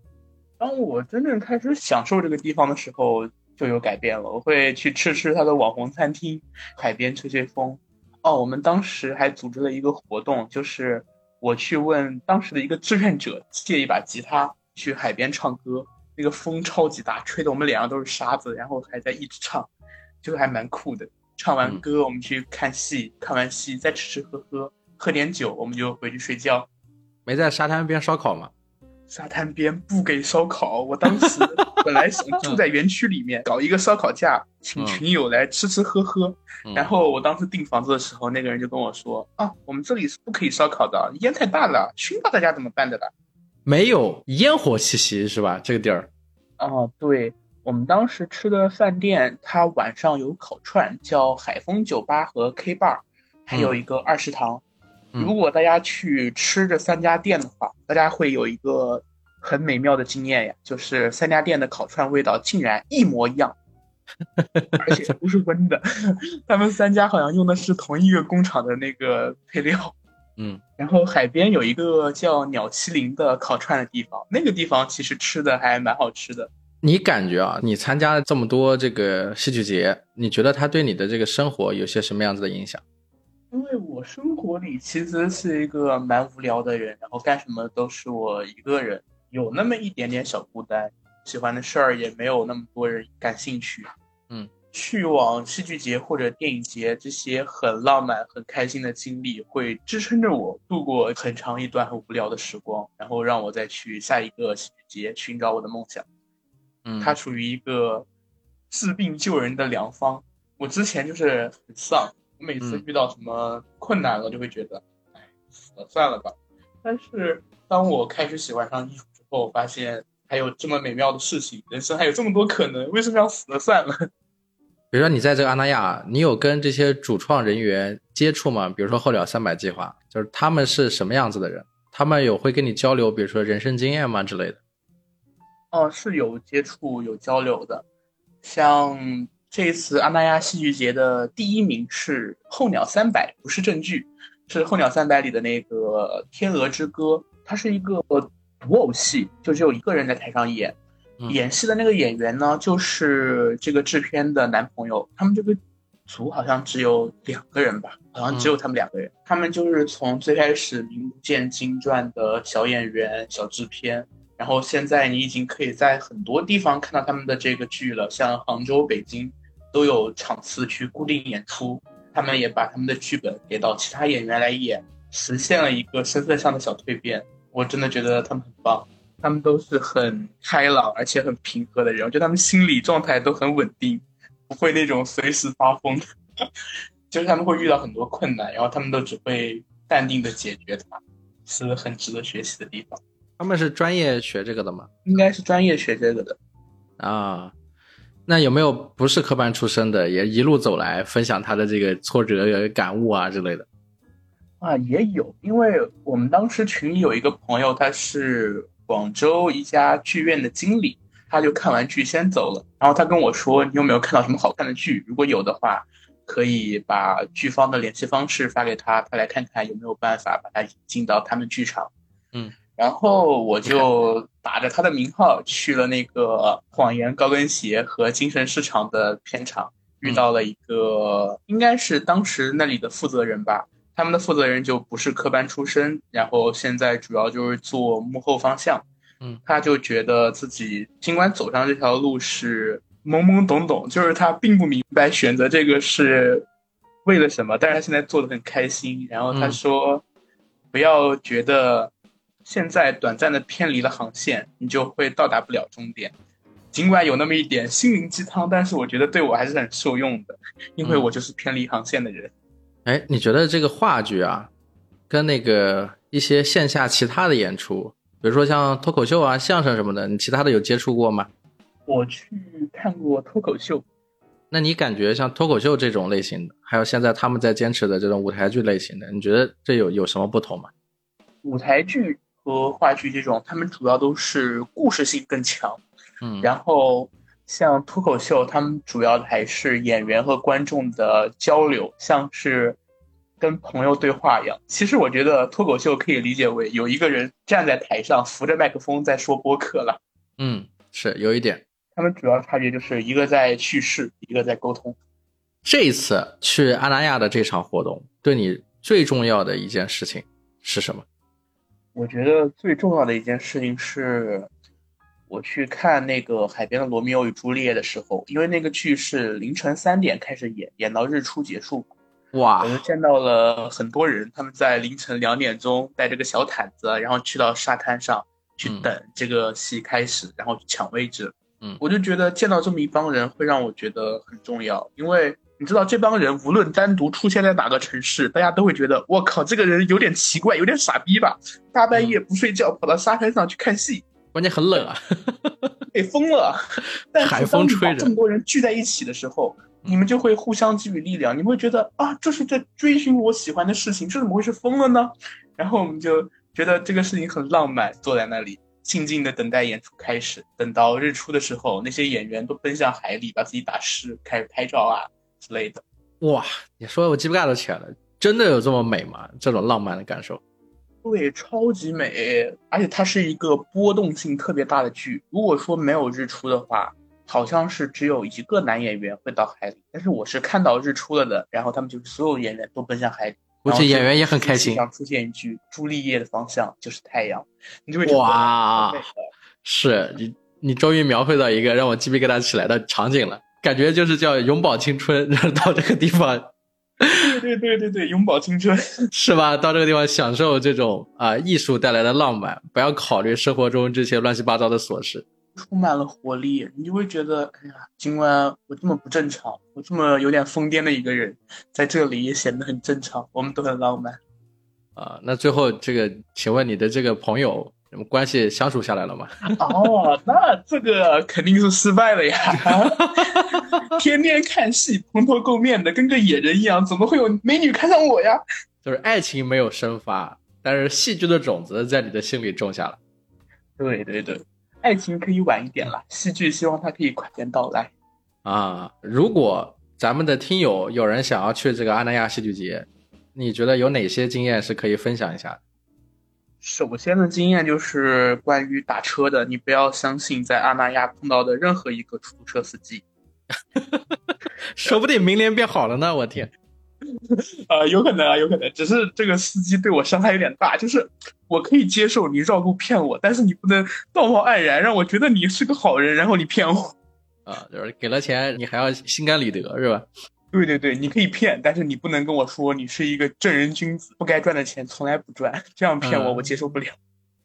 当我真正开始享受这个地方的时候，就有改变了。我会去吃吃它的网红餐厅，海边吹吹风。哦，我们当时还组织了一个活动，就是我去问当时的一个志愿者借一把吉他去海边唱歌。那个风超级大，吹得我们脸上都是沙子，然后还在一直唱，就还蛮酷的。唱完歌，我们去看戏，看完戏再吃吃喝喝，喝点酒，我们就回去睡觉。没在沙滩边烧烤吗？沙滩边不给烧烤，我当时 本来想住在园区里面搞一个烧烤架，请群友来吃吃喝喝。然后我当时订房子的时候，那个人就跟我说：“啊，我们这里是不可以烧烤的，烟太大了，熏到大家怎么办的了？”没有烟火气息是吧？这个地儿？哦，对，我们当时吃的饭店，它晚上有烤串，叫海风酒吧和 K bar，还有一个二食堂。如果大家去吃这三家店的话，大家会有一个很美妙的经验呀，就是三家店的烤串味道竟然一模一样，而且 不是温的。他们三家好像用的是同一个工厂的那个配料。嗯，然后海边有一个叫鸟麒麟的烤串的地方，那个地方其实吃的还蛮好吃的。你感觉啊，你参加了这么多这个戏剧节，你觉得它对你的这个生活有些什么样子的影响？因为我生活里其实是一个蛮无聊的人，然后干什么都是我一个人，有那么一点点小孤单，喜欢的事儿也没有那么多人感兴趣。嗯，去往戏剧节或者电影节这些很浪漫、很开心的经历，会支撑着我度过很长一段很无聊的时光，然后让我再去下一个戏剧节寻找我的梦想。嗯，它属于一个治病救人的良方。我之前就是很丧。我每次遇到什么困难了，就会觉得，哎，死了算了吧。但是当我开始喜欢上艺术之后，发现还有这么美妙的事情，人生还有这么多可能，为什么要死了算了？比如说你在这个阿那亚，你有跟这些主创人员接触吗？比如说候鸟三百计划，就是他们是什么样子的人？他们有会跟你交流，比如说人生经验吗之类的？哦，是有接触有交流的，像。这次阿那亚戏剧节的第一名是《候鸟三百》，不是正剧，是《候鸟三百》里的那个《天鹅之歌》，它是一个独偶戏，就只有一个人在台上演。演戏的那个演员呢，就是这个制片的男朋友。他们这个组好像只有两个人吧，好像只有他们两个人。他们就是从最开始名不见经传的小演员、小制片，然后现在你已经可以在很多地方看到他们的这个剧了，像杭州、北京都有场次去固定演出。他们也把他们的剧本给到其他演员来演，实现了一个身份上的小蜕变。我真的觉得他们很棒，他们都是很开朗而且很平和的人，我觉得他们心理状态都很稳定，不会那种随时发疯。就是他们会遇到很多困难，然后他们都只会淡定的解决它，是很值得学习的地方。他们是专业学这个的吗？应该是专业学这个的啊。那有没有不是科班出身的，也一路走来分享他的这个挫折感悟啊之类的？啊，也有，因为我们当时群里有一个朋友，他是广州一家剧院的经理，他就看完剧先走了。然后他跟我说：“你有没有看到什么好看的剧？如果有的话，可以把剧方的联系方式发给他，他来看看有没有办法把他引进到他们剧场。”嗯。然后我就打着他的名号去了那个谎言高跟鞋和精神市场的片场，遇到了一个应该是当时那里的负责人吧。他们的负责人就不是科班出身，然后现在主要就是做幕后方向。嗯，他就觉得自己尽管走上这条路是懵懵懂懂，就是他并不明白选择这个是为了什么，但是他现在做的很开心。然后他说，不要觉得。现在短暂的偏离了航线，你就会到达不了终点。尽管有那么一点心灵鸡汤，但是我觉得对我还是很受用的，因为我就是偏离航线的人。哎，你觉得这个话剧啊，跟那个一些线下其他的演出，比如说像脱口秀啊、相声什么的，你其他的有接触过吗？我去看过脱口秀。那你感觉像脱口秀这种类型的，还有现在他们在坚持的这种舞台剧类型的，你觉得这有有什么不同吗？舞台剧。和话剧这种，他们主要都是故事性更强，嗯，然后像脱口秀，他们主要还是演员和观众的交流，像是跟朋友对话一样。其实我觉得脱口秀可以理解为有一个人站在台上扶着麦克风在说播客了，嗯，是有一点。他们主要差别就是一个在叙事，一个在沟通。这一次去阿那亚的这场活动，对你最重要的一件事情是什么？我觉得最重要的一件事情是，我去看那个《海边的罗密欧与朱丽叶》的时候，因为那个剧是凌晨三点开始演，演到日出结束。哇！我就见到了很多人，他们在凌晨两点钟带着个小毯子，然后去到沙滩上去等这个戏开始，然后抢位置。嗯，我就觉得见到这么一帮人会让我觉得很重要，因为。你知道这帮人无论单独出现在哪个城市，大家都会觉得我靠，这个人有点奇怪，有点傻逼吧？大半夜不睡觉跑到沙滩上去看戏，关键很冷啊，被疯了。但海风吹着，这么多人聚在一起的时候，你们就会互相给予力量，你们会觉得啊，这是在追寻我喜欢的事情，这怎么会是疯了呢？然后我们就觉得这个事情很浪漫，坐在那里静静的等待演出开始。等到日出的时候，那些演员都奔向海里，把自己打湿，开始拍照啊。之类的，哇！你说我鸡皮疙瘩都起来了，真的有这么美吗？这种浪漫的感受，对，超级美，而且它是一个波动性特别大的剧。如果说没有日出的话，好像是只有一个男演员会到海里，但是我是看到日出了的，然后他们就是所有演员都奔向海里，估计演员也很开心。想出现一句“朱丽叶的方向就是太阳”，你就会哇，是你你终于描绘到一个让我鸡皮疙瘩起来的场景了。感觉就是叫永葆青春，然 后到这个地方，对对对对对，永葆青春 是吧？到这个地方享受这种啊艺术带来的浪漫，不要考虑生活中这些乱七八糟的琐事，充满了活力，你就会觉得，哎呀，尽管我这么不正常，我这么有点疯癫的一个人，在这里也显得很正常，我们都很浪漫啊。那最后这个，请问你的这个朋友？关系相处下来了吗？哦，那这个肯定是失败了呀！天天看戏，蓬头垢面的，跟个野人一样，怎么会有美女看上我呀？就是爱情没有生发，但是戏剧的种子在你的心里种下了。对对对，爱情可以晚一点了，戏剧希望它可以快点到来。啊，如果咱们的听友有人想要去这个阿那亚戏剧节，你觉得有哪些经验是可以分享一下？首先的经验就是关于打车的，你不要相信在阿那亚碰到的任何一个出租车司机，说不定明年变好了呢。我天，啊，有可能啊，有可能，只是这个司机对我伤害有点大，就是我可以接受你绕路骗我，但是你不能道貌岸然，让我觉得你是个好人，然后你骗我。啊，就是给了钱，你还要心甘理得，是吧？对对对，你可以骗，但是你不能跟我说你是一个正人君子，不该赚的钱从来不赚，这样骗我我接受不了。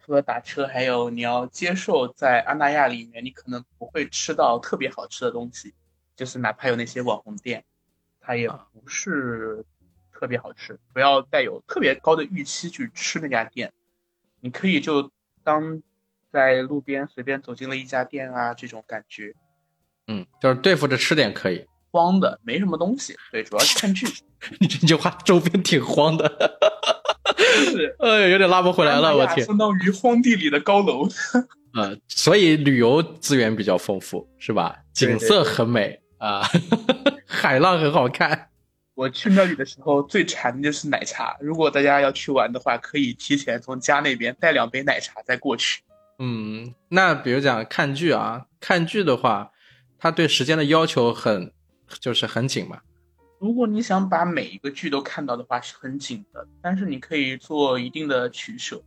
除了打车，还有你要接受在阿那亚里面，你可能不会吃到特别好吃的东西，就是哪怕有那些网红店，它也不是特别好吃。不要带有特别高的预期去吃那家店，你可以就当在路边随便走进了一家店啊，这种感觉。嗯，就是对付着吃点可以，荒的没什么东西。对，主要是看剧。你这句话周边挺荒的，是，哎，有点拉不回来了。我天，相当于荒地里的高楼。呃，所以旅游资源比较丰富，是吧？景色很美啊，海浪很好看。我去那里的时候最馋的就是奶茶。如果大家要去玩的话，可以提前从家那边带两杯奶茶再过去。嗯，那比如讲看剧啊，看剧的话。它对时间的要求很，就是很紧嘛。如果你想把每一个剧都看到的话，是很紧的。但是你可以做一定的取舍。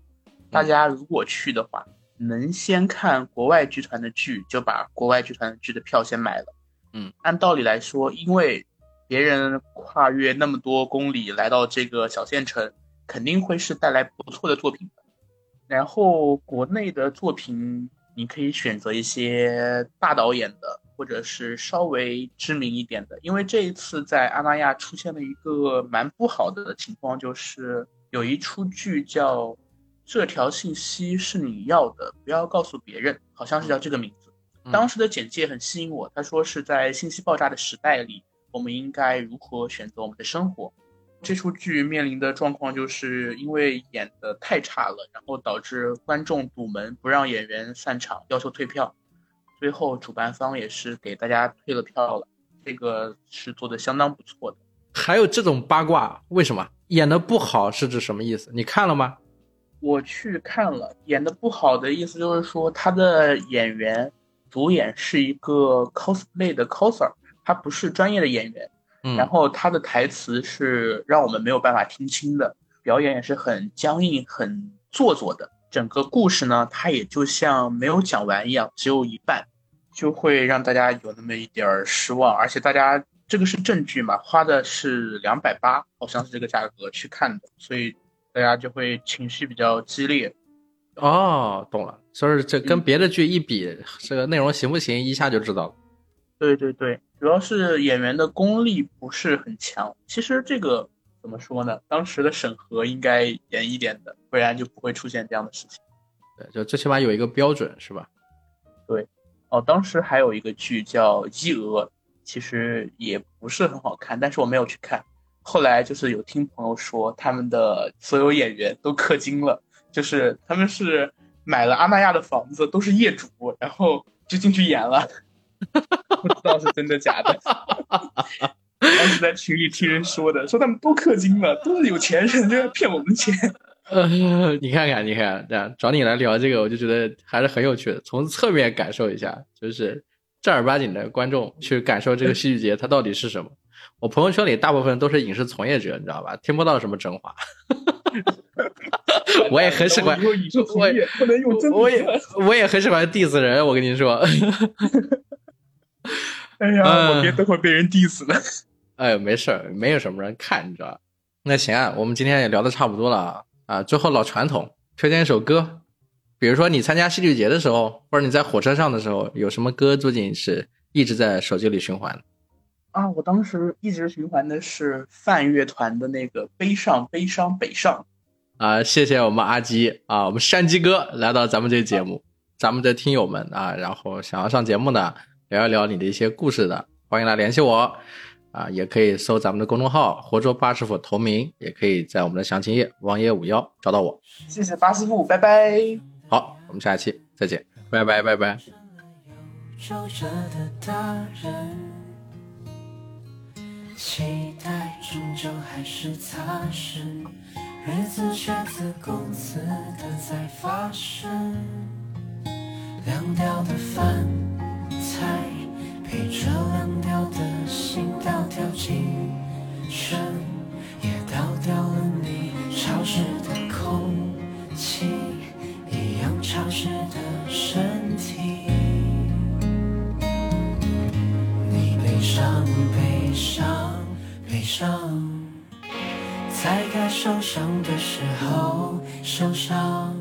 大家如果去的话，能先看国外剧团的剧，就把国外剧团的剧的票先买了。嗯，按道理来说，因为别人跨越那么多公里来到这个小县城，肯定会是带来不错的作品的。然后国内的作品，你可以选择一些大导演的。或者是稍微知名一点的，因为这一次在阿那亚出现了一个蛮不好的情况，就是有一出剧叫《这条信息是你要的，不要告诉别人》，好像是叫这个名字。当时的简介很吸引我，他说是在信息爆炸的时代里，我们应该如何选择我们的生活。这出剧面临的状况就是因为演的太差了，然后导致观众堵门，不让演员散场，要求退票。最后，主办方也是给大家退了票了，这个是做的相当不错的。还有这种八卦，为什么演的不好是指什么意思？你看了吗？我去看了，演的不好的意思就是说，他的演员主演是一个 cosplay 的 coser，他不是专业的演员。嗯，然后他的台词是让我们没有办法听清的，表演也是很僵硬、很做作的。整个故事呢，他也就像没有讲完一样，只有一半。就会让大家有那么一点儿失望，而且大家这个是正剧嘛，花的是两百八，好像是这个价格去看的，所以大家就会情绪比较激烈。哦，懂了，所以这跟别的剧一比，这个内容行不行，一下就知道了。对对对，主要是演员的功力不是很强。其实这个怎么说呢？当时的审核应该严一点的，不然就不会出现这样的事情。对，就最起码有一个标准，是吧？对。哦，当时还有一个剧叫《一鹅》，其实也不是很好看，但是我没有去看。后来就是有听朋友说，他们的所有演员都氪金了，就是他们是买了阿那亚的房子，都是业主，然后就进去演了。不知道是真的假的。当时在群里听人说的，说他们都氪金了，都是有钱人，就在骗我们钱。呃，你看看，你看，这样找你来聊这个，我就觉得还是很有趣的。从侧面感受一下，就是正儿八经的观众去感受这个戏剧节它到底是什么。我朋友圈里大部分都是影视从业者，你知道吧？听不到什么真话。我也很喜欢，我也不能用真，我也我也很喜欢 diss 人。我跟你说，哎呀，我别等会被人 diss 了。哎，没事儿，没有什么人看，你知道吧？那行啊，我们今天也聊的差不多了。啊，最后老传统，推荐一首歌，比如说你参加戏剧节的时候，或者你在火车上的时候，有什么歌最近是一直在手机里循环？啊，我当时一直循环的是泛乐团的那个《悲伤悲伤北上》。啊，谢谢我们阿基啊，我们山鸡哥来到咱们这个节目，咱们的听友们啊，然后想要上节目的，聊一聊你的一些故事的，欢迎来联系我。啊，也可以搜咱们的公众号“活捉八师傅”同名，也可以在我们的详情页“王爷五幺”找到我。谢谢八师傅，拜拜。好，我们下期再见，拜拜拜拜。期待终究还是踏实，日子却自顾自的在发生。凉掉的饭菜，陪着凉掉的心倒掉进深，也倒掉了你潮湿的空气，一样潮湿的身体。你悲伤，悲伤，悲伤，在该受伤的时候受伤。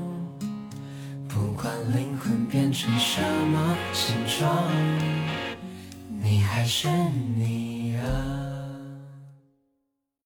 不管灵魂变成什么形状，你还是你啊。